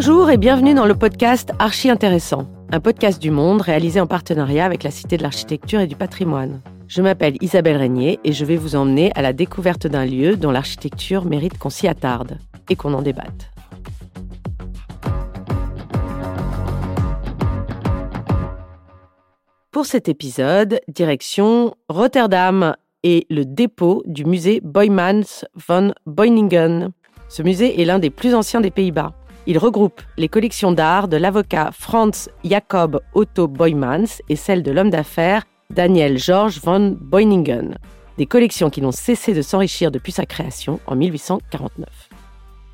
Bonjour et bienvenue dans le podcast Archi Intéressant, un podcast du monde réalisé en partenariat avec la Cité de l'Architecture et du Patrimoine. Je m'appelle Isabelle Régnier et je vais vous emmener à la découverte d'un lieu dont l'architecture mérite qu'on s'y attarde et qu'on en débatte. Pour cet épisode, direction Rotterdam et le dépôt du musée Boymans van Beuningen. Ce musée est l'un des plus anciens des Pays-Bas. Il regroupe les collections d'art de l'avocat Franz Jacob Otto Boymans et celles de l'homme d'affaires Daniel George von Beuningen. Des collections qui n'ont cessé de s'enrichir depuis sa création en 1849.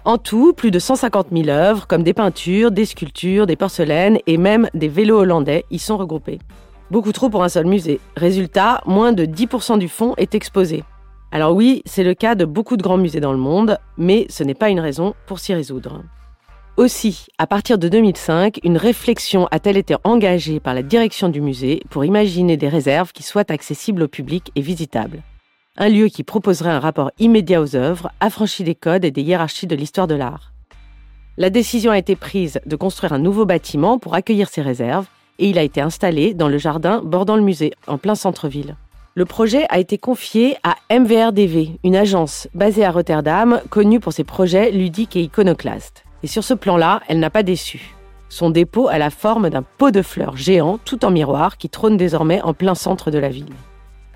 En tout, plus de 150 000 œuvres, comme des peintures, des sculptures, des porcelaines et même des vélos hollandais, y sont regroupées. Beaucoup trop pour un seul musée. Résultat, moins de 10% du fonds est exposé. Alors oui, c'est le cas de beaucoup de grands musées dans le monde, mais ce n'est pas une raison pour s'y résoudre. Aussi, à partir de 2005, une réflexion a-t-elle été engagée par la direction du musée pour imaginer des réserves qui soient accessibles au public et visitables. Un lieu qui proposerait un rapport immédiat aux œuvres, affranchi des codes et des hiérarchies de l'histoire de l'art. La décision a été prise de construire un nouveau bâtiment pour accueillir ces réserves et il a été installé dans le jardin bordant le musée, en plein centre-ville. Le projet a été confié à MVRDV, une agence basée à Rotterdam, connue pour ses projets ludiques et iconoclastes. Et sur ce plan-là, elle n'a pas déçu. Son dépôt a la forme d'un pot de fleurs géant tout en miroir qui trône désormais en plein centre de la ville.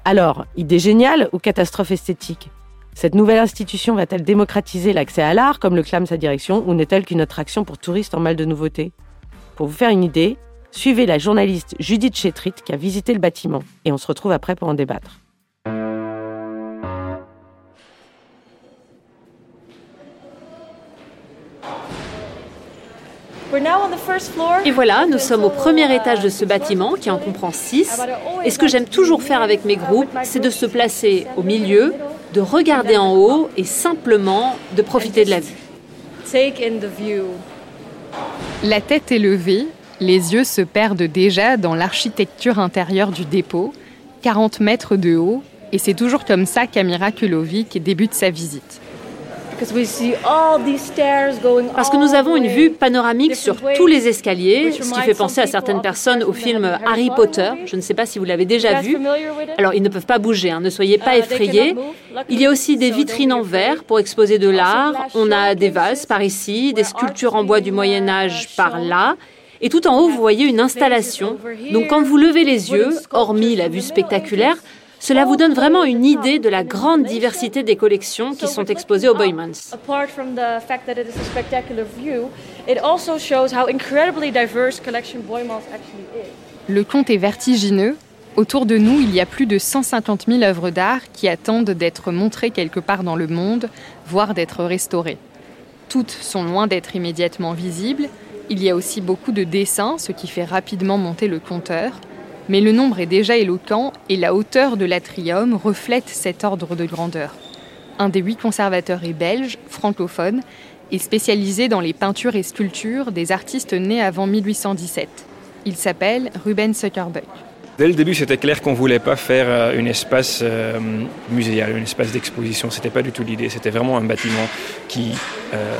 Alors, idée géniale ou catastrophe esthétique? Cette nouvelle institution va-t-elle démocratiser l'accès à l'art comme le clame sa direction ou n'est-elle qu'une attraction pour touristes en mal de nouveautés? Pour vous faire une idée, Suivez la journaliste Judith Chetrit qui a visité le bâtiment et on se retrouve après pour en débattre. Et voilà, nous sommes au premier étage de ce bâtiment qui en comprend six. Et ce que j'aime toujours faire avec mes groupes, c'est de se placer au milieu, de regarder en haut et simplement de profiter de la vue. La tête est levée, les yeux se perdent déjà dans l'architecture intérieure du dépôt, 40 mètres de haut, et c'est toujours comme ça qu'Amira Kulovic débute sa visite. Parce que nous avons une vue panoramique sur tous les escaliers, ce qui fait penser à certaines personnes au film Harry Potter. Je ne sais pas si vous l'avez déjà vu. Alors, ils ne peuvent pas bouger, hein. ne soyez pas uh, effrayés. Il y a aussi des vitrines en verre pour exposer de l'art. On a des vases par ici, des sculptures en bois du Moyen Âge par là. Et tout en haut, vous voyez une installation. Donc quand vous levez les yeux, hormis la vue spectaculaire, cela vous donne vraiment une idée de la grande diversité des collections qui sont exposées au Boymans. Le compte est vertigineux. Autour de nous, il y a plus de 150 000 œuvres d'art qui attendent d'être montrées quelque part dans le monde, voire d'être restaurées. Toutes sont loin d'être immédiatement visibles, il y a aussi beaucoup de dessins, ce qui fait rapidement monter le compteur. Mais le nombre est déjà éloquent et la hauteur de l'atrium reflète cet ordre de grandeur. Un des huit conservateurs est belge, francophone, et spécialisé dans les peintures et sculptures des artistes nés avant 1817. Il s'appelle Ruben Zuckerberg. Dès le début, c'était clair qu'on ne voulait pas faire euh, un espace euh, muséal, un espace d'exposition. Ce n'était pas du tout l'idée. C'était vraiment un bâtiment qui, euh,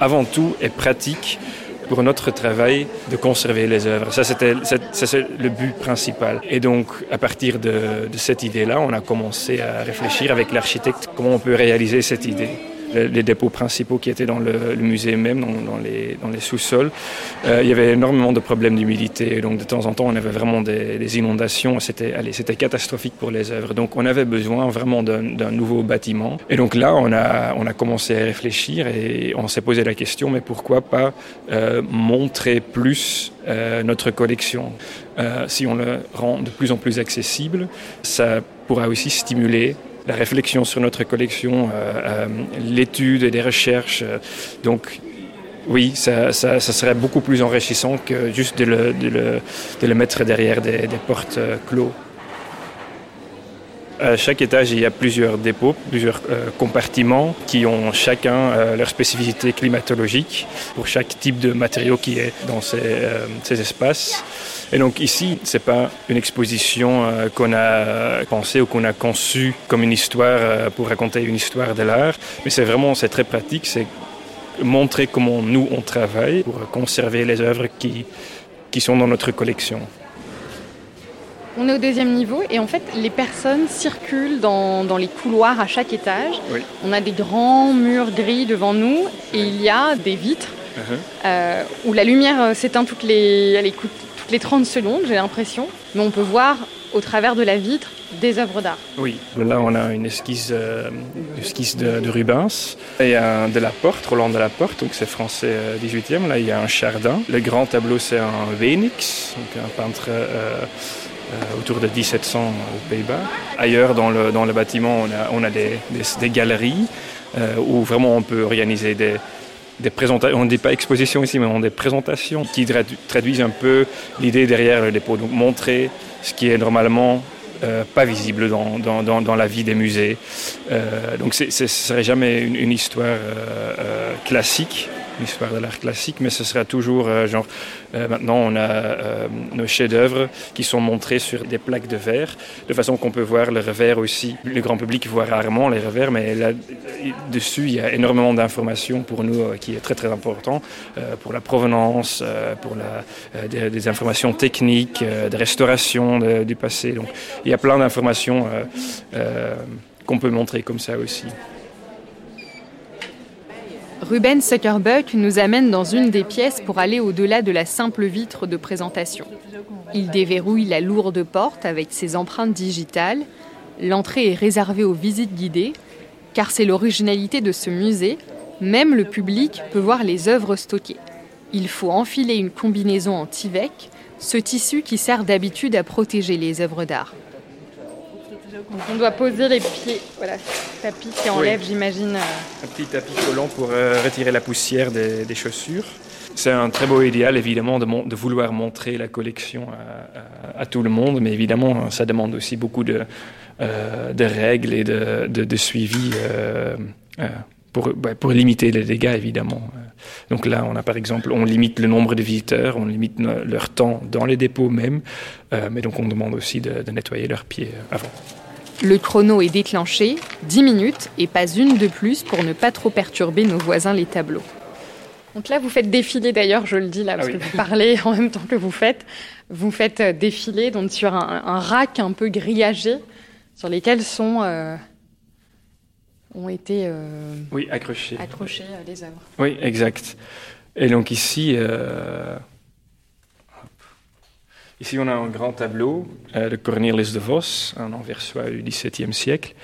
avant tout, est pratique pour notre travail de conserver les œuvres. Ça, c'était le but principal. Et donc, à partir de, de cette idée-là, on a commencé à réfléchir avec l'architecte comment on peut réaliser cette idée les dépôts principaux qui étaient dans le, musée même, dans, les, sous-sols. Euh, il y avait énormément de problèmes d'humidité, donc de temps en temps on avait vraiment des, inondations, c'était, catastrophique pour les œuvres. Donc on avait besoin vraiment d'un, nouveau bâtiment. Et donc là on a, on a commencé à réfléchir et on s'est posé la question, mais pourquoi pas euh, montrer plus euh, notre collection? Si on le rend de plus en plus accessible, ça pourra aussi stimuler la réflexion sur notre collection, euh, euh, l'étude et des recherches. Euh, donc, oui, ça, serait beaucoup plus enrichissant que juste de le, mettre derrière des, portes clos. À chaque étage, il y a plusieurs dépôts, plusieurs compartiments qui ont chacun leur spécificité climatologique pour chaque type de matériau qui est dans ces espaces. Et donc ici, c'est pas une exposition euh, qu'on a pensée ou qu'on a conçue comme une histoire euh, pour raconter une histoire de l'art, mais c'est vraiment, c'est très pratique. C'est montrer comment nous on travaille pour conserver les œuvres qui, qui sont dans notre collection. On est au deuxième niveau et en fait les personnes circulent dans, dans les couloirs à chaque étage. On a des grands murs gris devant nous et il y a des vitres uh-huh. euh, où la lumière euh, s'éteint toutes les, les 30 secondes, j'ai l'impression. Mais on peut voir au travers de la vitre des œuvres d'art. Oui, là on a une esquisse, euh, de, Rubens. Y a de la porte, Roland de la Porte, donc c'est français 18e. Là il y a un Chardin. Le grand tableau c'est un Wenix, donc un peintre euh, autour de 1700 aux Pays-Bas. Ailleurs dans le, bâtiment, on a, des, galeries euh, où vraiment on peut organiser des, on ne dit pas exposition ici, mais on des présentations qui traduisent un peu l'idée derrière le dépôt. Donc montrer ce qui est normalement euh, pas visible dans, dans, dans, la vie des musées. Euh, donc ce ne serait jamais une, une histoire classique, l'histoire de l'art classique, mais ce sera toujours euh, genre euh, maintenant on a euh, nos chefs-d'œuvre qui sont montrés sur des plaques de verre, de façon qu'on peut voir le revers aussi. Le grand public voit rarement les revers, mais là dessus il y a énormément d'informations pour nous qui est très très important pour la provenance, pour la, des, informations techniques, de restauration du passé. Donc il y a plein d'informations qu'on peut montrer comme ça aussi. Ruben Zuckerbuck nous amène dans une des pièces pour aller au-delà de la simple vitre de présentation. Il déverrouille la lourde porte avec ses empreintes digitales. L'entrée est réservée aux visites guidées, car c'est l'originalité de ce musée. Même le public peut voir les œuvres stockées. Il faut enfiler une combinaison en Tivec, ce tissu qui sert d'habitude à protéger les œuvres d'art. On doit poser les pieds. Voilà, tapis qui enlève, j'imagine. Euh, un petit tapis collant pour euh, retirer la poussière des, chaussures. C'est un très beau idéal, évidemment, de, vouloir montrer la collection à, tout le monde, mais évidemment, ça demande aussi beaucoup de, euh, règles et de, suivi pour, bah, pour, limiter les dégâts, évidemment. Donc là, on a par exemple, on limite le nombre de visiteurs, on limite leur temps dans les dépôts même, mais donc on demande aussi de nettoyer leurs pieds avant. Le chrono est déclenché, 10 minutes et pas une de plus pour ne pas trop perturber nos voisins les tableaux. Donc là, vous faites défiler d'ailleurs, je le dis là, parce ah que vous parlez en même temps que vous faites. Vous faites euh, défiler donc, sur un, rack un peu grillagé, sur lesquels sont, euh, ont été euh, oui, accrochés, accrochés les œuvres. Oui, exact. Et donc ici, Ici, on a un grand tableau euh, de Cornelis de Vos, un anversois du XVIIe siècle,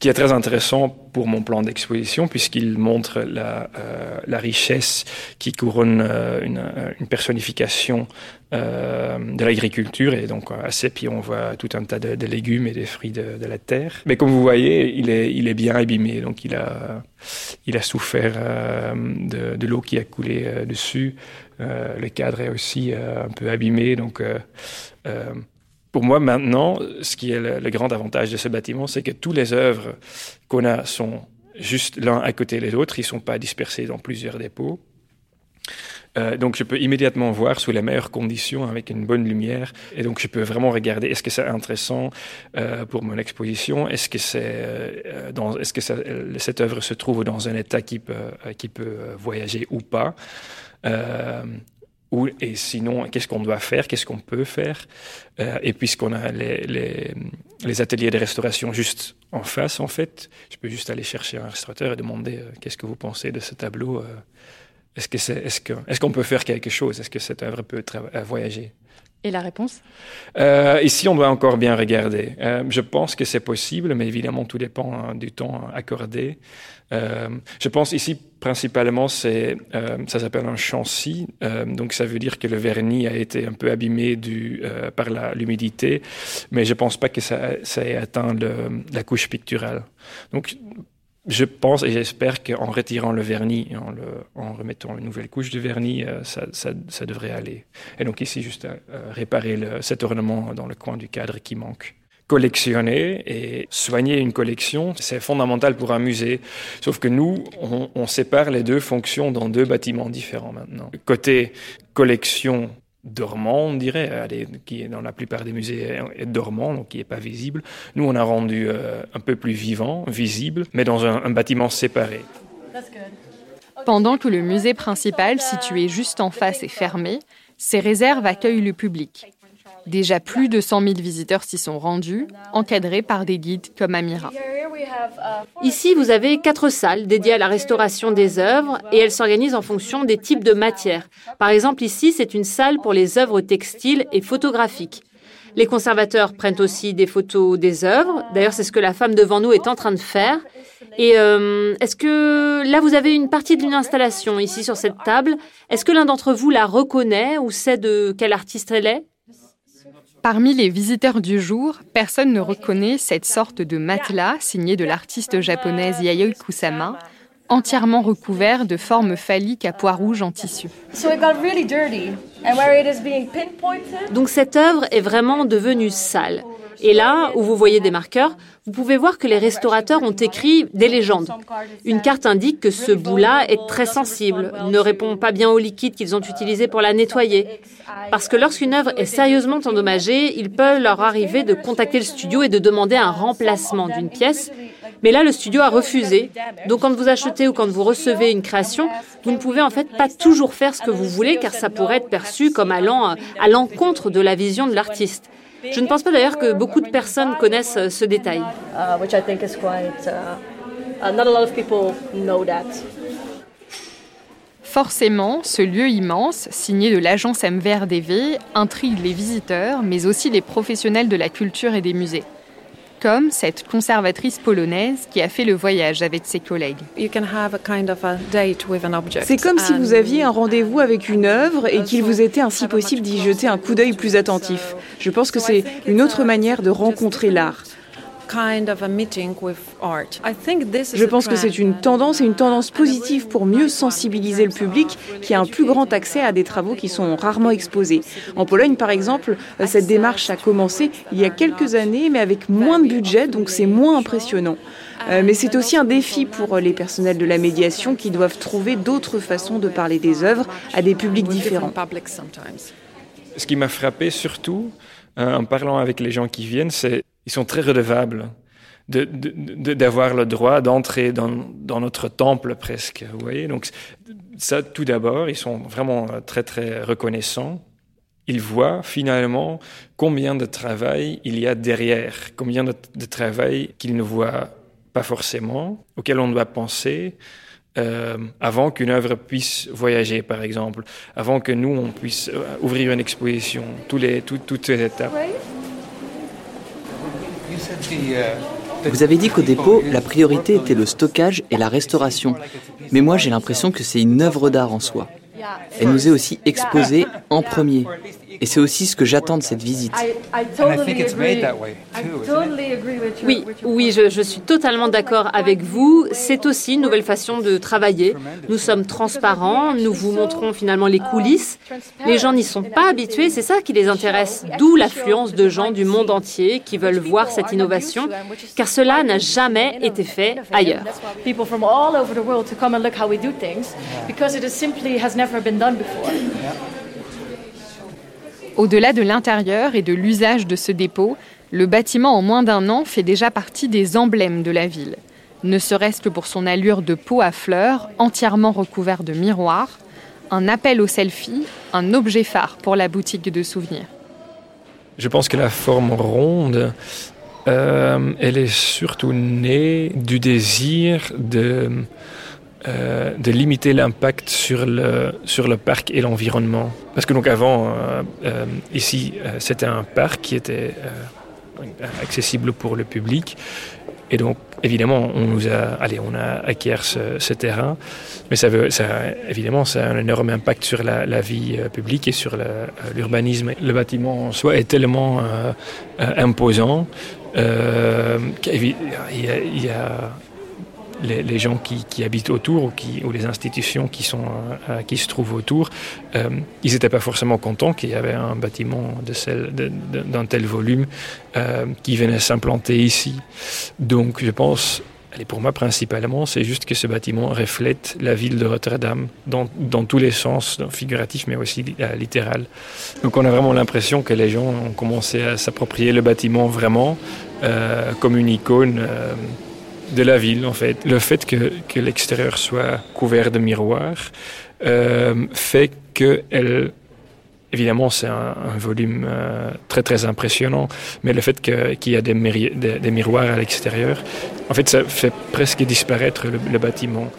qui est très intéressant pour mon plan d'exposition puisqu'il montre la, euh, la, richesse qui couronne euh, une, une, personnification de l'agriculture et donc à ses pieds on voit tout un tas de, légumes et des fruits de, la terre. Mais comme vous voyez, il est, bien abîmé, donc il a, souffert de, de l'eau qui a coulé dessus. Euh, le cadre est aussi euh, un peu abîmé. Donc, euh, pour moi, maintenant, ce qui est le, grand avantage de ce bâtiment, c'est que toutes les œuvres qu'on a sont juste l'un à côté des autres. Ils ne sont pas dispersés dans plusieurs dépôts. Donc je peux immédiatement voir sous les meilleures conditions avec une bonne lumière et donc je peux vraiment regarder est-ce que c'est intéressant pour mon exposition? Est-ce que c'est est-ce que cette œuvre se trouve dans un état qui peut qui peut voyager ou pas? Euh, ou, et sinon, qu'est-ce qu'on doit faire, qu'est-ce qu'on peut faire? Euh, et puisqu'on a les, les, ateliers de restauration juste en face, en fait, je peux juste aller chercher un restaurateur et demander euh, qu'est-ce que vous pensez de ce tableau. Est-ce, que c'est, est-ce, que, est-ce qu'on peut faire quelque chose? Est-ce que cette œuvre peut voyager? Et la réponse? Euh, Ici, on doit encore bien regarder. Euh, je pense que c'est possible, mais évidemment, tout dépend hein, du temps accordé. Euh, je pense ici, principalement, c'est, euh, ça s'appelle un chancy. Euh, donc, ça veut dire que le vernis a été un peu abîmé du, euh, par la, l'humidité, mais je pense pas que ça, ça ait atteint le, la couche picturale. Donc, je pense et j'espère qu'en retirant le vernis en, remettant une nouvelle couche de vernis, euh, ça, devrait aller. Et donc ici, juste euh, réparer cet ornement dans le coin du cadre qui manque. Collectionner et soigner une collection, c'est fondamental pour un musée. Sauf que nous, on sépare les deux fonctions dans deux bâtiments différents maintenant. Côté collection dormant, on dirait, qui est dans la plupart des musées est dormant, donc qui n'est pas visible. Nous, on a rendu euh, un peu plus vivant, visible, mais dans un, bâtiment séparé. Pendant que le musée principal, situé juste en face, est fermé, ces réserves accueillent le public. Déjà plus de 100 000 visiteurs s'y sont rendus, encadrés par des guides comme Amira. Ici, vous avez quatre salles dédiées à la restauration des œuvres et elles s'organisent en fonction des types de matières. Par exemple, ici, c'est une salle pour les œuvres textiles et photographiques. Les conservateurs prennent aussi des photos des œuvres. D'ailleurs, c'est ce que la femme devant nous est en train de faire. Et euh, est-ce que là, vous avez une partie d'une installation ici sur cette table? Est-ce que l'un d'entre vous la reconnaît ou sait de quel artiste elle est? Parmi les visiteurs du jour, personne ne reconnaît cette sorte de matelas signé de l'artiste japonaise Yayoi Kusama, entièrement recouvert de formes phalliques à pois rouges en tissu. Donc cette œuvre est vraiment devenue sale. Et là, où vous voyez des marqueurs, vous pouvez voir que les restaurateurs ont écrit des légendes. Une carte indique que ce bout-là est très sensible, ne répond pas bien au liquide qu'ils ont utilisé pour la nettoyer. Parce que lorsqu'une œuvre est sérieusement endommagée, il peut leur arriver de contacter le studio et de demander un remplacement d'une pièce. Mais là, le studio a refusé. Donc quand vous achetez ou quand vous recevez une création, vous ne pouvez en fait pas toujours faire ce que vous voulez car ça pourrait être perçu comme allant à l'encontre de la vision de l'artiste. Je ne pense pas d'ailleurs que beaucoup de personnes connaissent ce détail. Forcément, ce lieu immense, signé de l'agence MVRDV, intrigue les visiteurs, mais aussi les professionnels de la culture et des musées comme cette conservatrice polonaise qui a fait le voyage avec ses collègues. C'est comme si vous aviez un rendez-vous avec une œuvre et qu'il vous était ainsi possible d'y jeter un coup d'œil plus attentif. Je pense que c'est une autre manière de rencontrer l'art. Je pense que c'est une tendance et une tendance positive pour mieux sensibiliser le public qui a un plus grand accès à des travaux qui sont rarement exposés. En Pologne, par exemple, cette démarche a commencé il y a quelques années, mais avec moins de budget, donc c'est moins impressionnant. Euh, mais c'est aussi un défi pour les personnels de la médiation qui doivent trouver d'autres façons de parler des œuvres à des publics différents. Ce qui m'a frappé surtout euh, en parlant avec les gens qui viennent, c'est ils sont très redevables d'avoir le droit d'entrer dans, dans, notre temple presque. Vous voyez Donc ça, tout d'abord, ils sont vraiment très très reconnaissants. Ils voient finalement combien de travail il y a derrière, combien de, travail qu'ils ne voient pas forcément, auquel on doit penser. Euh, avant qu'une œuvre puisse voyager, par exemple, avant que nous, on puisse euh, ouvrir une exposition, tous les, toutes ces étapes. Vous avez dit qu'au dépôt, la priorité était le stockage et la restauration. Mais moi, j'ai l'impression que c'est une œuvre d'art en soi. Elle nous est aussi exposée en premier. Et c'est aussi ce que j'attends de cette visite. Oui, oui, je, je suis totalement d'accord avec vous. C'est aussi une nouvelle façon de travailler. Nous sommes transparents, nous vous montrons finalement les coulisses. Les gens n'y sont pas habitués, c'est ça qui les intéresse. D'où l'affluence de gens du monde entier qui veulent voir cette innovation, car cela n'a jamais été fait ailleurs. Au-delà de l'intérieur et de l'usage de ce dépôt, le bâtiment en moins d'un an fait déjà partie des emblèmes de la ville. Ne serait-ce que pour son allure de pot à fleurs, entièrement recouvert de miroirs, un appel au selfie, un objet phare pour la boutique de souvenirs. Je pense que la forme ronde, euh, elle est surtout née du désir de euh, de limiter l'impact sur le, sur le parc et l'environnement. Parce que donc avant, euh, euh, ici, c'était un parc qui était accessible pour le public. Et donc, évidemment, on nous a, allez, on a acquiert ce, terrain, mais ça veut, ça, évidemment, ça a un énorme impact sur la, vie publique et sur l'urbanisme. Le bâtiment en soi est tellement imposant qu'il y a les, gens qui, habitent autour ou, les institutions qui, sont, euh, qui se trouvent autour, euh, ils n'étaient pas forcément contents qu'il y avait un bâtiment d'un tel volume euh, qui venait s'implanter ici. Donc je pense, et pour moi principalement, c'est juste que ce bâtiment reflète la ville de Rotterdam dans, tous les sens, figuratifs mais aussi littéral. Donc on a vraiment l'impression que les gens ont commencé à s'approprier le bâtiment vraiment comme une icône de la ville, en fait. Le fait que, que l'extérieur soit couvert de miroirs euh, fait qu'elle Évidemment, c'est un, volume euh, très très impressionnant, mais le fait qu'il y a des, des, miroirs à l'extérieur, en fait, ça fait presque disparaître le, bâtiment.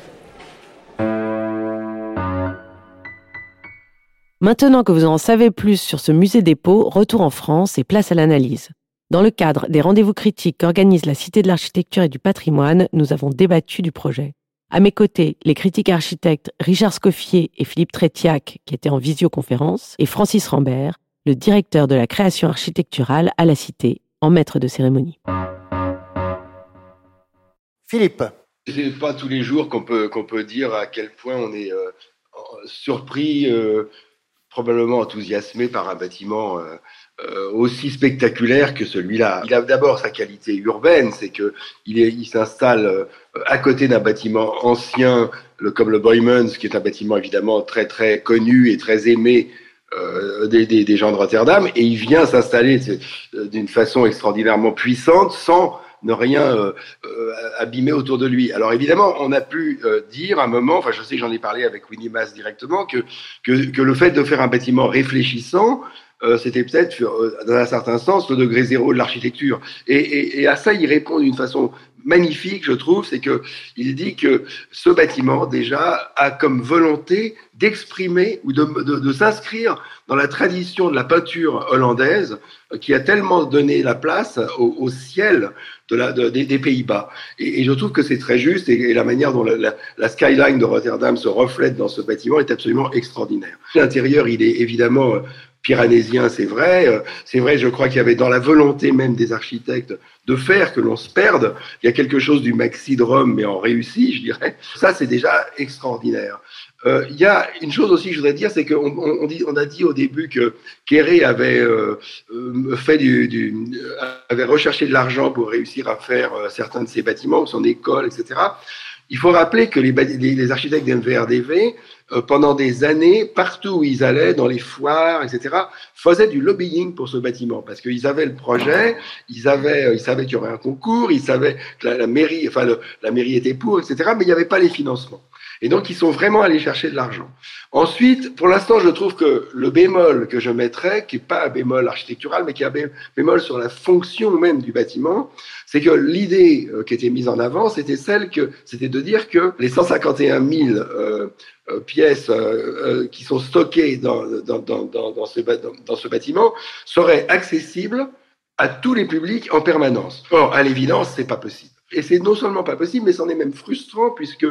Maintenant que vous en savez plus sur ce musée dépôt, retour en France et place à l'analyse. Dans le cadre des rendez-vous critiques qu'organise la Cité de l'Architecture et du Patrimoine, nous avons débattu du projet. À mes côtés, les critiques architectes Richard Scoffier et Philippe Trétiac, qui étaient en visioconférence, et Francis Rambert, le directeur de la création architecturale à la Cité, en maître de cérémonie. Philippe. n'est pas tous les jours qu'on peut, qu'on peut dire à quel point on est euh, surpris, euh, probablement enthousiasmé par un bâtiment euh, euh, aussi spectaculaire que celui-là. Il a d'abord sa qualité urbaine, c'est que il, s'installe euh, à côté d'un bâtiment ancien, le, comme le Boymans, qui est un bâtiment évidemment très très connu et très aimé euh, des, des, gens de Rotterdam, et il vient s'installer euh, d'une façon extraordinairement puissante sans ne rien euh, abîmer autour de lui. Alors évidemment, on a pu dire à un moment, enfin je sais que j'en ai parlé avec Winnie Mass directement, que, que, que le fait de faire un bâtiment réfléchissant, euh, c'était peut-être, euh, dans un certain sens, le degré zéro de l'architecture. Et, à ça, il répond d'une façon magnifique, je trouve, c'est que il dit que ce bâtiment déjà a comme volonté d'exprimer ou de, s'inscrire dans la tradition de la peinture hollandaise euh, qui a tellement donné la place au, ciel des, Pays-Bas. Et, je trouve que c'est très juste et, la manière dont la, skyline de Rotterdam se reflète dans ce bâtiment est absolument extraordinaire. L'intérieur, il est évidemment c'est vrai. Euh, c'est vrai, je crois qu'il y avait dans la volonté même des architectes de faire que l'on se perde. Il y a quelque chose du maxi de Rome, mais en réussi, je dirais. Ça, c'est déjà extraordinaire. Euh, il y a une chose aussi que je voudrais dire, c'est qu'on on, a dit au début que Kéré avait euh, fait du, avait recherché de l'argent pour réussir à faire certains de ses bâtiments, son école, etc. Il faut rappeler que les, architectes d'MVRDV euh, pendant des années, partout où ils allaient, dans les foires, etc., faisaient du lobbying pour ce bâtiment parce qu'ils avaient le projet, ils avaient, euh, ils savaient qu'il y aurait un concours, ils savaient que la, mairie, enfin la mairie était pour, etc., mais il n'y avait pas les financements. Et donc, ils sont vraiment allés chercher de l'argent. Ensuite, pour l'instant, je trouve que le bémol que je mettrais, qui n'est pas un bémol architectural, mais qui est un bémol sur la fonction même du bâtiment, c'est que l'idée euh, qui était mise en avant, c'était celle que, c'était de dire que les 151 000 euh, euh, pièces qui sont stockées dans, dans, dans, ce, ce bâtiment seraient accessibles à tous les publics en permanence. Or, à l'évidence, c'est pas possible. Et c'est non seulement pas possible, mais c'en est même frustrant puisque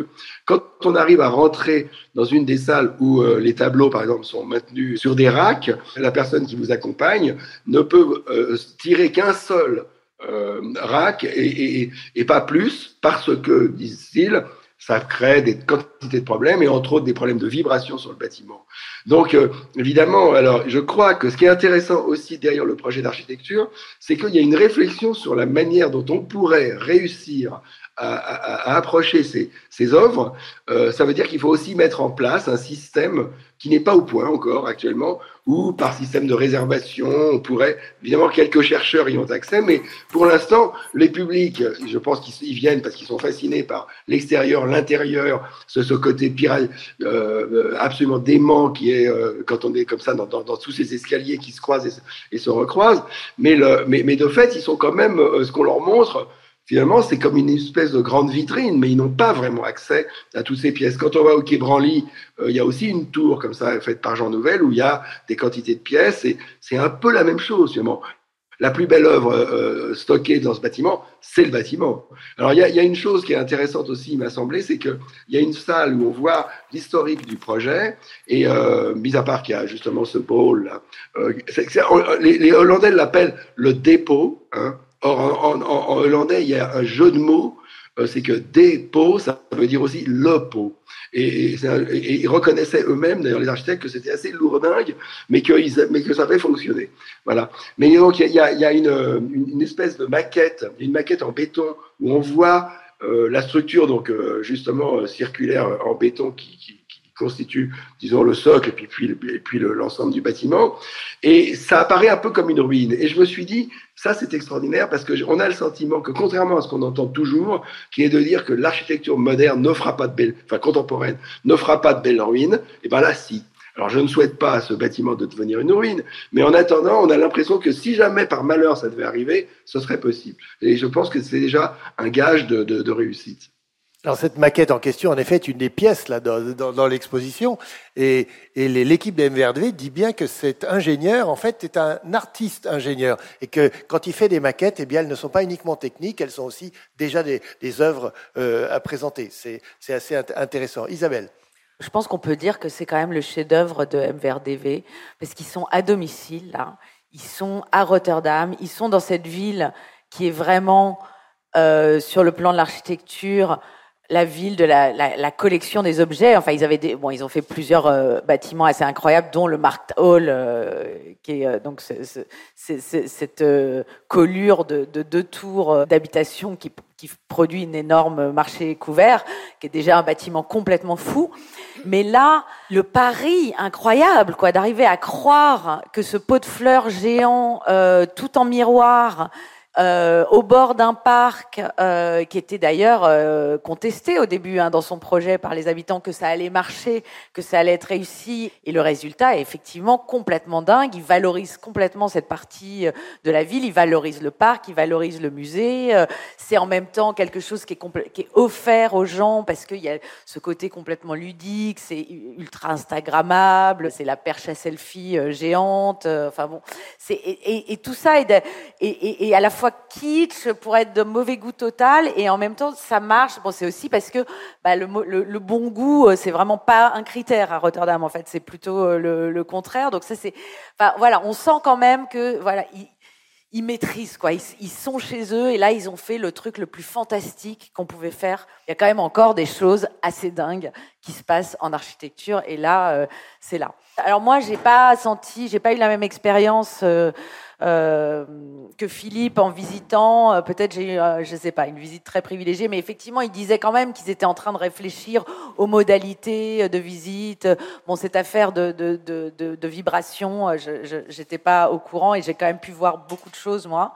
quand on arrive à rentrer dans une des salles où euh, les tableaux, par exemple, sont maintenus sur des racks, la personne qui vous accompagne ne peut euh, tirer qu'un seul euh, rack et, pas plus parce que, disent-ils, ça crée des quantités de problèmes et entre autres des problèmes de vibration sur le bâtiment. Donc euh, évidemment, alors je crois que ce qui est intéressant aussi derrière le projet d'architecture, c'est qu'il y a une réflexion sur la manière dont on pourrait réussir à, approcher ces, œuvres. Euh, ça veut dire qu'il faut aussi mettre en place un système qui n'est pas au point encore actuellement, ou par système de réservation, on pourrait, évidemment, quelques chercheurs y ont accès, mais pour l'instant, les publics, je pense qu'ils viennent parce qu'ils sont fascinés par l'extérieur, l'intérieur, ce, côté pirate, euh, absolument dément qui est euh, quand on est comme ça dans, tous ces escaliers qui se croisent et, se recroisent, mais, de fait, ils sont quand même, ce qu'on leur montre, finalement, c'est comme une espèce de grande vitrine, mais ils n'ont pas vraiment accès à toutes ces pièces. Quand on va au Quai euh, il y a aussi une tour comme ça, faite par Jean Nouvel, où il y a des quantités de pièces, et c'est un peu la même chose, finalement. La plus belle œuvre euh, stockée dans ce bâtiment, c'est le bâtiment. Alors, il y, a, une chose qui est intéressante aussi, il m'a semblé, c'est qu'il y a une salle où on voit l'historique du projet, et euh, mis à part qu'il y a justement ce pôle, là, euh, les, les, Hollandais l'appellent le dépôt, hein, Or, en, en, hollandais, il y a un jeu de mots, euh, c'est que dépôt, ça veut dire aussi le pot. Et, ils reconnaissaient eux-mêmes, d'ailleurs les architectes, que c'était assez lourdingue, mais que, ça avait fonctionné. Voilà. Mais donc, il y a, une, espèce de maquette, une maquette en béton, où on voit euh, la structure, donc euh, justement circulaire en béton qui, qui, constitue, disons, le socle et puis, l'ensemble du bâtiment. Et ça apparaît un peu comme une ruine. Et je me suis dit, ça c'est extraordinaire parce qu'on a le sentiment que contrairement à ce qu'on entend toujours, qui est de dire que l'architecture moderne n'offra pas de belles, enfin contemporaine, n'offra pas de belles ruines, et ben là si. Alors je ne souhaite pas à ce bâtiment de devenir une ruine, mais en attendant, on a l'impression que si jamais par malheur ça devait arriver, ce serait possible. Et je pense que c'est déjà un gage de réussite. Alors cette maquette en question, en effet, est une des pièces là dans, l'exposition, et, l'équipe de MVRDV dit bien que cet ingénieur, en fait, est un artiste ingénieur, et que quand il fait des maquettes, eh bien, elles ne sont pas uniquement techniques, elles sont aussi déjà des, des œuvres euh, à présenter. C'est assez intéressant. Isabelle. Je pense qu'on peut dire que c'est quand même le chef-d'œuvre de MVRDV, parce qu'ils sont à domicile là, ils sont à Rotterdam, ils sont dans cette ville qui est vraiment euh, sur le plan de l'architecture la ville de la, la, la, collection des objets. Enfin, ils avaient des, bon, ils ont fait plusieurs euh, bâtiments assez incroyables, dont le Markt Hall, euh, qui est euh, donc cette colure de, de, deux tours d'habitation qui, qui produit une énorme marché couvert, qui est déjà un bâtiment complètement fou. Mais là, le pari incroyable, quoi, d'arriver à croire que ce pot de fleurs géant, tout en miroir, euh, au bord d'un parc euh, qui était d'ailleurs euh, contesté au début hein, dans son projet par les habitants que ça allait marcher, que ça allait être réussi. Et le résultat est effectivement complètement dingue. Il valorise complètement cette partie euh, de la ville. Il valorise le parc, il valorise le musée. Euh, c'est en même temps quelque chose qui est, qui est offert aux gens parce qu'il y a ce côté complètement ludique, c'est ultra instagrammable, c'est la perche à selfie géante. enfin bon, c'est et, tout ça est et à la fois kitsch pour être de mauvais goût total et en même temps ça marche. Bon, c'est aussi parce que bah, le, bon goût euh, c'est vraiment pas un critère à Rotterdam en fait, c'est plutôt euh, le, contraire. Donc ça c'est, enfin voilà, on sent quand même que voilà ils, ils maîtrisent quoi, ils, sont chez eux et là ils ont fait le truc le plus fantastique qu'on pouvait faire. Il y a quand même encore des choses assez dingues qui se passent en architecture et là euh, c'est là. Alors moi j'ai pas senti, j'ai pas eu la même expérience. Que Philippe en visitant. Euh, peut-être j'ai eu, euh, je sais pas, une visite très privilégiée, mais effectivement, il disait quand même qu'ils étaient en train de réfléchir aux modalités de visite. Bon, cette affaire de, de, de, de, de vibration, je n'étais pas au courant et j'ai quand même pu voir beaucoup de choses, moi.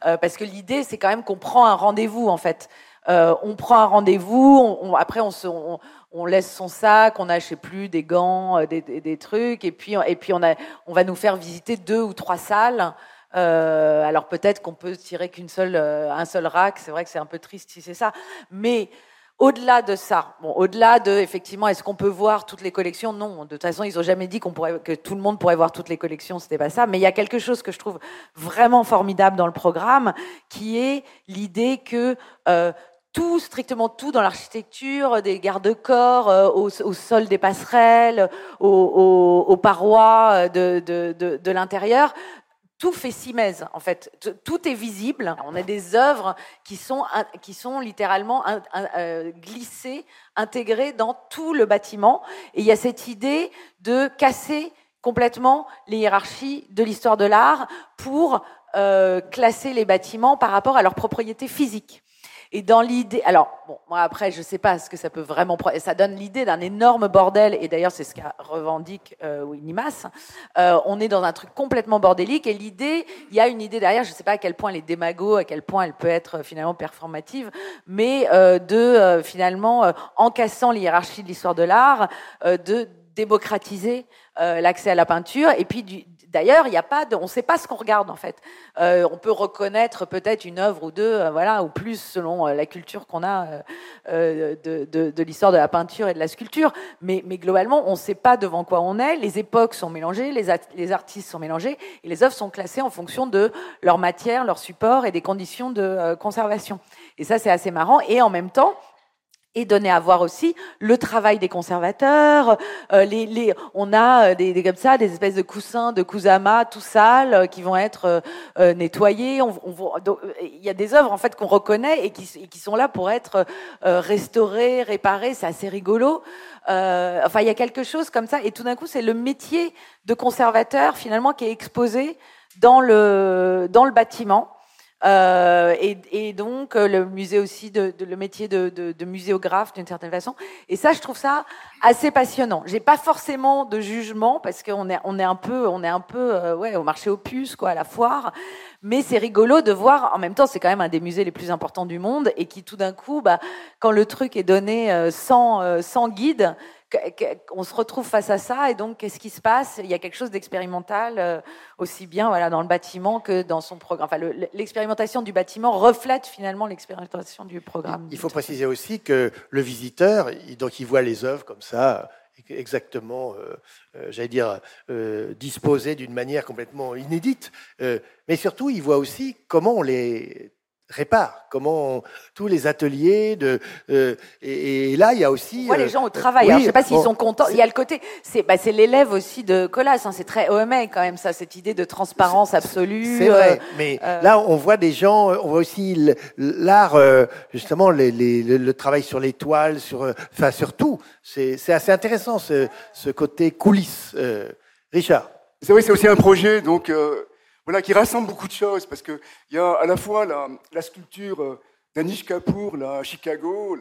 parce que l'idée, c'est quand même qu'on prend un rendez-vous, en fait. Euh, on prend un rendez-vous, après on, se, on, laisse son sac, on a, je sais plus, des gants, des, des, des, trucs, et puis, et puis on, a, on va nous faire visiter deux ou trois salles. Euh, alors peut-être qu'on peut tirer qu'une seule, euh, un seul rack. C'est vrai que c'est un peu triste si c'est ça, mais au-delà de ça, bon, au-delà de effectivement, est-ce qu'on peut voir toutes les collections? Non, de toute façon, ils ont jamais dit qu'on pourrait, que tout le monde pourrait voir toutes les collections. C'était pas ça. Mais il y a quelque chose que je trouve vraiment formidable dans le programme, qui est l'idée que euh, tout, strictement tout dans l'architecture, des garde-corps, euh, au, sol des passerelles, aux, parois de, de, l'intérieur, tout fait simèse, en fait. Tout est visible. On a des œuvres qui sont, qui sont littéralement euh, glissées, intégrées dans tout le bâtiment. Et il y a cette idée de casser complètement les hiérarchies de l'histoire de l'art pour euh, classer les bâtiments par rapport à leurs propriétés physiques. Et dans l'idée, alors bon, moi après, je sais pas ce que ça peut vraiment, ça donne l'idée d'un énorme bordel. Et d'ailleurs, c'est ce qu'a revendique euh, Winnie Mass. Euh, on est dans un truc complètement bordélique. Et l'idée, il y a une idée derrière. Je sais pas à quel point elle est démago, à quel point elle peut être euh, finalement performative, mais euh, de euh, finalement, en cassant les hiérarchies de l'histoire de l'art, de démocratiser l'accès à la peinture et puis du, D'ailleurs, il n'y a pas de, on ne sait pas ce qu'on regarde en fait. Euh, on peut reconnaître peut-être une œuvre ou deux, euh, voilà, ou plus selon euh, la culture qu'on a euh, de, de, de l'histoire de la peinture et de la sculpture. Mais, mais globalement, on ne sait pas devant quoi on est. Les époques sont mélangées, les, les artistes sont mélangés, et les œuvres sont classées en fonction de leur matière, leur support et des conditions de conservation. Et ça, c'est assez marrant. Et en même temps, et donner à voir aussi le travail des conservateurs. Euh, les, les, on a euh, des, des, comme ça des espèces de coussins de kusama tout sales euh, qui vont être euh, nettoyés. On, donc, il y a des œuvres en fait qu'on reconnaît et qui, et qui, sont là pour être restaurées, réparées. C'est assez rigolo. enfin, il y a quelque chose comme ça. Et tout d'un coup, c'est le métier de conservateur finalement qui est exposé dans le dans le bâtiment. Euh, et, donc le musée aussi de, le métier de, de, muséographe d'une certaine façon. Et ça, je trouve ça assez passionnant. J'ai pas forcément de jugement parce qu'on est on est un peu on est un peu ouais au marché aux puces quoi à la foire. Mais c'est rigolo de voir, en même temps, c'est quand même un des musées les plus importants du monde et qui tout d'un coup, bah, quand le truc est donné sans, sans guide, on se retrouve face à ça et donc qu'est-ce qui se passe? Il y a quelque chose d'expérimental euh, aussi bien voilà, dans le bâtiment que dans son programme. Enfin, l'expérimentation du bâtiment reflète finalement l'expérimentation du programme. Il faut préciser aussi que le visiteur, donc il voit les œuvres comme ça, exactement, euh, euh, j'allais dire, disposées d'une manière complètement inédite, mais surtout il voit aussi comment on les répare, comment tous les ateliers de euh, et, là il y a aussi on voit les euh, gens au travail. je sais pas s'ils sont contents. Il y a le côté, c'est bah, c'est l'élève aussi de Colas. Hein, c'est très OMA quand même ça, cette idée de transparence absolue. C'est vrai, euh, mais là on voit des gens, on voit aussi l'art justement les, les, le, travail sur les toiles, sur enfin sur tout. C'est assez intéressant ce, ce côté coulisses. Richard. C'est vrai, c'est aussi un projet donc voilà, qui rassemble beaucoup de choses, parce qu'il y a à la fois la, sculpture euh, d'Anish Kapoor là, Chicago,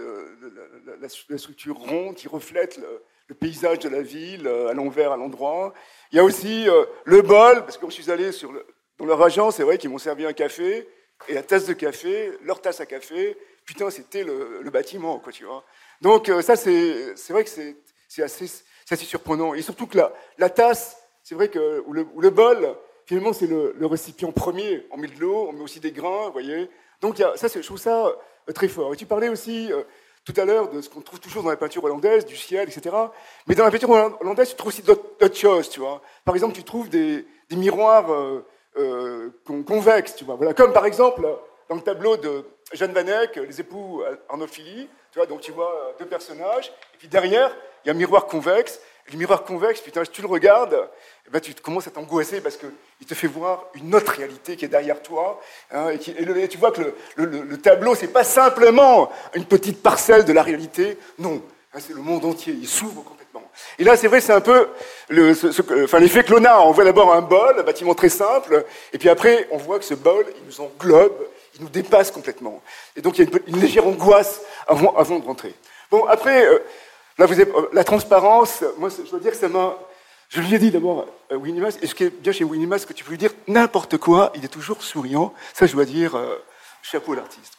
la, structure ronde qui reflète le, paysage de la ville euh, à l'envers, à l'endroit. Il y a aussi euh, le bol, parce que quand je suis allé dans leur agence, c'est vrai qu'ils m'ont servi un café, et la tasse de café, leur tasse à café, putain, c'était le, bâtiment, quoi, tu vois. Donc ça, c'est vrai que c'est assez, assez, surprenant. Et surtout que la, la tasse, c'est vrai que, ou le bol, finalement, c'est le, récipient premier. On met de l'eau, on met aussi des grains, vous voyez. Donc, ça, je trouve ça euh, très fort. Et tu parlais aussi euh, tout à l'heure de ce qu'on trouve toujours dans la peinture hollandaise, du ciel, etc. Mais dans la peinture hollandaise, tu trouves aussi d'autres choses, tu vois. Par exemple, tu trouves des, miroirs euh, convexes, tu vois. Comme par exemple, dans le tableau de Jeanne Van Eyck, Les époux Arnolfili, tu vois, donc tu vois deux personnages, et puis derrière, il y a un miroir convexe, le miroir convexe, putain, si tu le regardes, eh ben, tu commences à t'angoisser parce qu'il te fait voir une autre réalité qui est derrière toi. Hein, et, tu vois que le, le, le tableau, c'est pas simplement une petite parcelle de la réalité. Non, hein, c'est le monde entier. Il s'ouvre complètement. Et là, c'est vrai, c'est un peu l'effet Clonard. On voit d'abord un bol, un bâtiment très simple, et puis après, on voit que ce bol, il nous englobe, il nous dépasse complètement. Et donc, il y a une, légère angoisse avant, avant, de rentrer. Bon, après. Euh, Là, vous avez, euh, la transparence, moi, je dois dire que ça m'a. Je lui ai dit d'abord, euh, Winnie Mas, et ce qui est bien chez Winnie Mas, que tu peux lui dire n'importe quoi, il est toujours souriant. Ça, je dois dire, euh, chapeau l'artiste.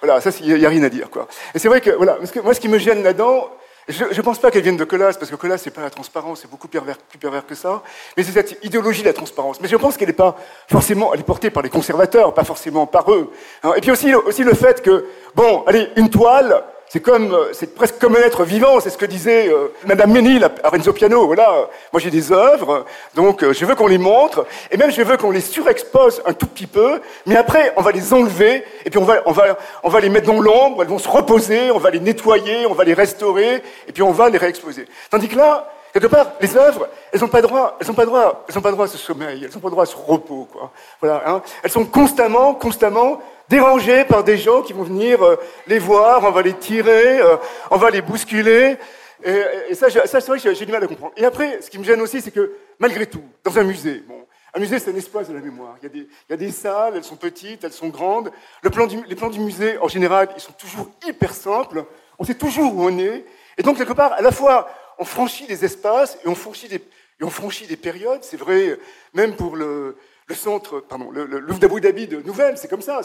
voilà, ça, il n'y a rien à dire, quoi. Et c'est vrai que, voilà, parce que moi, ce qui me gêne là-dedans, je ne pense pas qu'elle vienne de Colas, parce que Colas, c'est pas la transparence, c'est beaucoup plus pervers que ça. Mais c'est cette idéologie de la transparence. Mais je pense qu'elle n'est pas forcément, elle est portée par les conservateurs, pas forcément par eux. Hein. Et puis aussi, aussi le fait que, bon, allez, une toile, c'est comme, euh, c'est presque comme un être vivant. C'est ce que disait euh, Madame Ménil à Renzo Piano. Voilà, moi j'ai des œuvres, donc euh, je veux qu'on les montre, et même je veux qu'on les surexpose un tout petit peu. Mais après, on va les enlever, et puis on va, on va, on va les mettre dans l'ombre. Elles vont se reposer, on va les nettoyer, on va les restaurer, et puis on va les réexposer. Tandis que là, quelque part, les œuvres, elles n'ont pas droit, elles ont pas droit, elles ont pas droit à ce sommeil, elles n'ont pas droit à ce repos, quoi. Voilà, hein. Elles sont constamment, constamment dérangés par des gens qui vont venir euh, les voir, on va les tirer, euh, on va les bousculer. Et, ça, ça c'est vrai que j'ai du mal à comprendre. Et après, ce qui me gêne aussi, c'est que malgré tout, dans un musée, bon, un musée, c'est un espace de la mémoire. Il y, a des, salles, elles sont petites, elles sont grandes. Les plans du musée, en général, ils sont toujours hyper simples. On sait toujours où on est. Et donc, quelque part, à la fois, on franchit des espaces et on franchit des, et on franchit des périodes. C'est vrai, même pour le, le centre, pardon, le, Louvre d'Abu Dhabi de Nouvelles, c'est comme ça.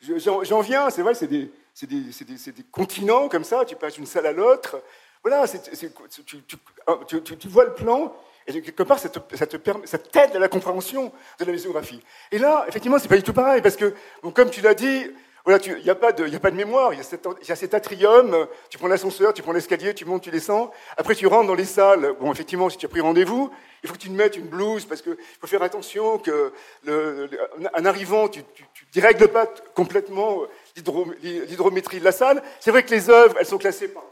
J'en viens, c'est vrai, c'est des, des, des, continents comme ça, tu passes d'une salle à l'autre. Voilà, tu, tu, tu, vois le plan, et quelque part, ça t'aide ça te, à la compréhension de la muséographie. Et là, effectivement, c'est pas du tout pareil, parce que, comme tu l'as dit, voilà, il n'y a, pas de, a pas de mémoire, il y, a cet atrium, tu prends l'ascenseur, tu prends l'escalier, tu montes, tu descends, après tu rentres dans les salles. Bon, effectivement, si tu as pris rendez-vous, il faut que tu te mettes une blouse, parce qu'il faut faire attention que, en arrivant, tu ne dérègles pas complètement l'hydrométrie de la salle. C'est vrai que les œuvres, elles sont classées par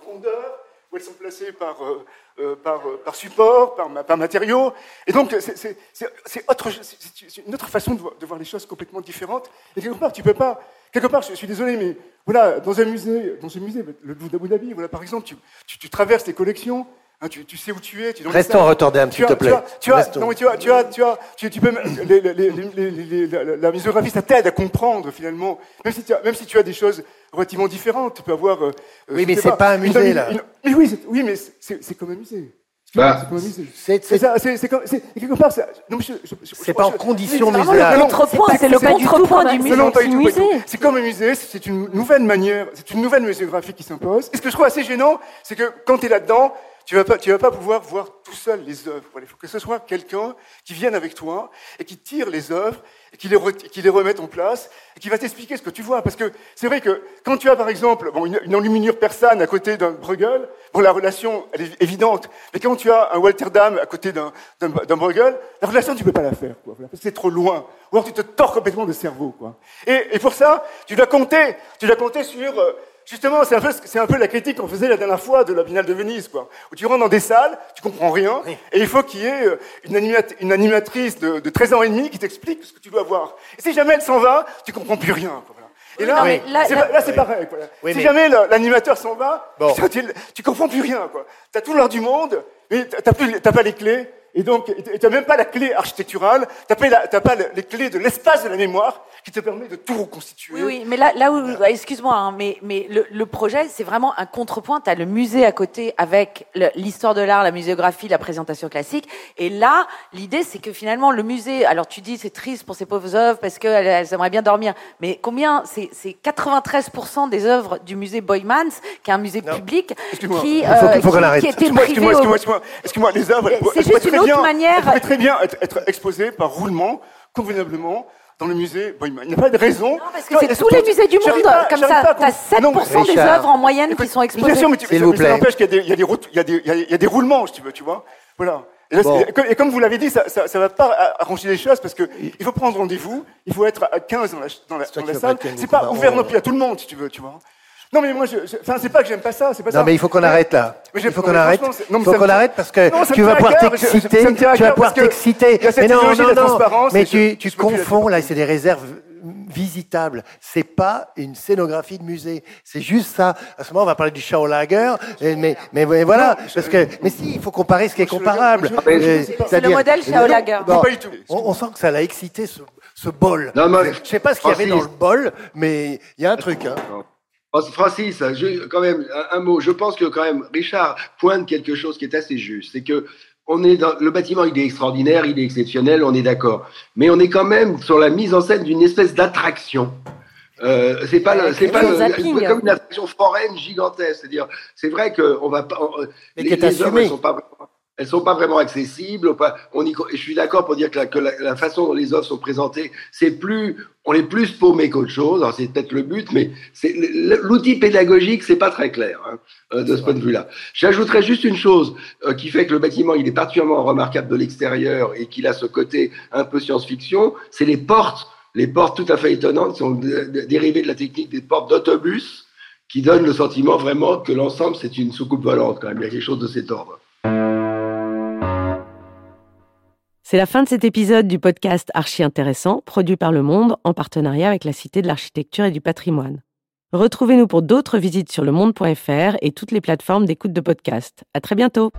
ou elles sont placées par, euh, euh, euh, par, support, par, par matériaux. Et donc, c'est une autre façon de voir, les choses complètement différentes. Et quelque part, tu peux pas Quelque part, je suis désolé, mais voilà, dans un musée, dans ce musée, le Louvre d'Abu Dhabi, voilà, par exemple, tu, tu, traverses les collections, Hein, tu, tu, sais où tu es. Tu Restons Rotterdam, s'il te plaît. Tu as, non, mais tu as, tu as, tu as, tu, tu peux, les, les, les, la muséographie, ça t'aide à comprendre finalement. Même si, tu as, même si tu as des choses relativement différentes, tu peux avoir. Euh, oui, mais c'est pas, pas un musée là. mais oui, oui, mais c'est comme un musée. Bah, c'est quelque part. C'est pas en condition muséale. C'est le contrepoint du musée. C'est comme un musée. C'est une nouvelle manière. C'est une nouvelle muséographie qui s'impose. Et ce que je trouve assez gênant, c'est que quand tu es là-dedans, tu vas pas, vas pas pouvoir voir tout seul les œuvres. Il faut que ce soit quelqu'un qui vienne avec toi et qui tire les œuvres et qui les, remette en place et qui va t'expliquer ce que tu vois. Parce que c'est vrai que quand tu as par exemple une, enluminure persane à côté d'un Bruegel, bon, la relation elle est évidente. Mais quand tu as un Walter Dam à côté d'un Bruegel, la relation tu peux pas la faire. Quoi, c'est trop loin. Ou alors tu te tords complètement le cerveau. Quoi. Et, et pour ça, tu dois compter, tu dois compter sur euh, Justement, c'est un, peu, c'est un peu la critique qu'on faisait la dernière fois de la Biennale de Venise, quoi. Où tu rentres dans des salles, tu comprends rien, et il faut qu'il y ait euh, une, une animatrice de, de, 13 ans et demi qui t'explique ce que tu dois voir. Et si jamais elle s'en va, tu comprends plus rien. Quoi. Et là, là, c'est, pareil. Quoi. si jamais l'animateur s'en va, tu, tu, comprends plus rien. Tu as tout l'heure du monde, mais tu n'as pas les clés. Et donc, tu n'as même pas la clé architecturale, tu n'as pas, les clés de l'espace de la mémoire qui te permet de tout reconstituer. Oui, oui mais là, là où, excuse-moi, hein, mais, mais le, le projet, c'est vraiment un contrepoint. Tu as le musée à côté avec l'histoire de l'art, la muséographie, la présentation classique. Et là, l'idée, c'est que finalement, le musée, alors tu dis c'est triste pour ces pauvres œuvres parce qu'elles elles aimeraient bien dormir, mais combien C'est 93% des œuvres du musée Boymans, qui est un musée public, qui, euh, faut, qui, qui était privé. Excuse-moi, excuse-moi, les œuvres. C'est juste une autre manière. Elles très bien être, être exposées par roulement, convenablement, dans le musée. Il n'y a pas de raison. Non, parce que c'est tous les musées du monde comme ça. Tu as 7% des œuvres en moyenne qui sont exposées. Bien sûr, mais tu S'il vous plaît. Ça n'empêche qu'il y, a des roulements, si tu veux, tu vois. Voilà. Et, et, comme vous l'avez dit, ça ne va pas arranger les choses parce qu'il faut prendre rendez-vous, il faut être à 15 dans la, dans la, dans la salle. C'est pas ouvert non plus à tout le monde, si tu veux, tu vois. Non, mais moi, je, enfin, c'est pas que j'aime pas ça, c'est pas non, ça. mais il faut qu'on arrête là. il faut qu'on arrête. Il faut qu'on arrête parce que tu vas pouvoir t'exciter. Tu vas pouvoir t'exciter. Mais non, non, non. Mais tu, tu confonds là, c'est des réserves visitables. C'est pas une scénographie de musée. C'est juste ça. À ce moment, on va parler du Schaulager. Mais, mais, mais voilà. Parce que, mais si, il faut comparer ce qui est comparable. C'est le modèle Schaulager. On sent que ça l'a excité ce, ce bol. Je sais pas ce qu'il y avait dans le bol, mais il y a un truc. Hein. Francis, quand même un, mot. Je pense que quand même Richard pointe quelque chose qui est assez juste. C'est que on est dans le bâtiment, il est extraordinaire, il est exceptionnel, on est d'accord. Mais on est quand même sur la mise en scène d'une espèce d'attraction. Euh, c'est pas, c'est pas comme une attraction foraine gigantesque. C'est-à-dire, c'est vrai que on va pas. Mais les, les hommes, sont pas elles sont pas vraiment accessibles. On y, je suis d'accord pour dire que, la, que la, façon dont les offres sont présentées, c'est plus, on est plus paumé qu'autre chose. Alors c'est peut-être le but, mais l'outil pédagogique, c'est pas très clair hein, euh, de ce point de vue-là. J'ajouterais juste une chose euh, qui fait que le bâtiment, il est particulièrement remarquable de l'extérieur et qu'il a ce côté un peu science-fiction, c'est les portes. Les portes tout à fait étonnantes sont dérivées de la technique des portes d'autobus qui donnent le sentiment vraiment que l'ensemble c'est une soucoupe volante quand même. Il y a quelque chose de cet ordre. C'est la fin de cet épisode du podcast Archi Intéressant, produit par Le Monde en partenariat avec la Cité de l'Architecture et du Patrimoine. Retrouvez-nous pour d'autres visites sur lemonde.fr et toutes les plateformes d'écoute de podcast. À très bientôt!